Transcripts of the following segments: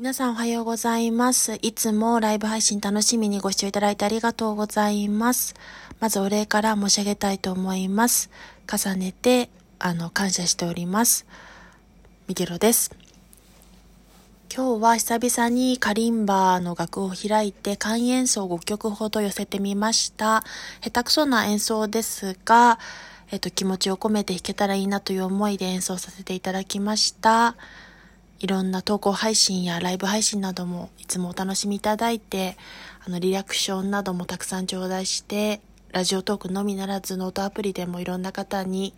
皆さんおはようございます。いつもライブ配信楽しみにご視聴いただいてありがとうございます。まずお礼から申し上げたいと思います。重ねて、あの、感謝しております。ミゲロです。今日は久々にカリンバの楽を開いて簡易演奏5曲ほど寄せてみました。下手くそな演奏ですが、えっと、気持ちを込めて弾けたらいいなという思いで演奏させていただきました。いろんな投稿配信やライブ配信などもいつもお楽しみいただいて、あの、リアクションなどもたくさん頂戴して、ラジオトークのみならずノートアプリでもいろんな方に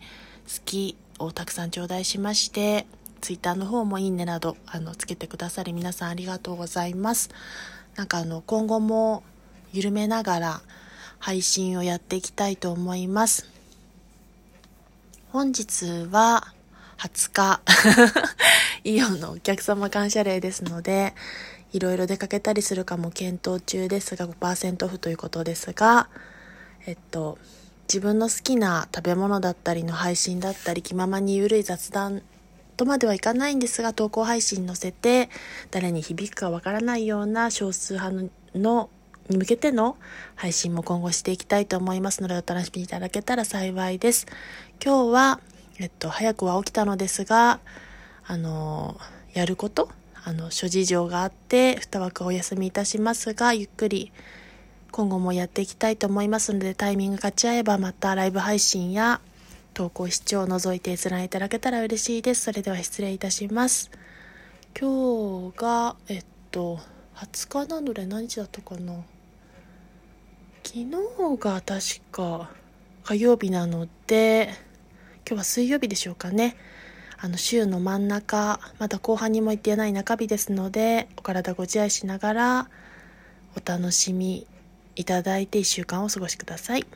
好きをたくさん頂戴しまして、ツイッターの方もいいねなど、あの、つけてくださり皆さんありがとうございます。なんかあの、今後も緩めながら配信をやっていきたいと思います。本日は20日イオンのお客様感謝礼ですので、いろいろ出かけたりするかも検討中ですが、5%オフということですが、えっと、自分の好きな食べ物だったりの配信だったり、気ままにゆるい雑談とまではいかないんですが、投稿配信に載せて、誰に響くかわからないような少数派のに向けての配信も今後していきたいと思いますので、お楽しみいただけたら幸いです。今日は、えっと、早くは起きたのですが、あの、やることあの、諸事情があって、2枠お休みいたしますが、ゆっくり今後もやっていきたいと思いますので、タイミングがち合えばまたライブ配信や投稿視聴を除いて閲覧いただけたら嬉しいです。それでは失礼いたします。今日が、えっと、20日なので何日だったかな昨日が確か火曜日なので、今日は水曜日でしょうかね。あの週の真ん中、まだ後半にも行っていない中日ですので、お体ご自愛しながらお楽しみいただいて1週間お過ごしください。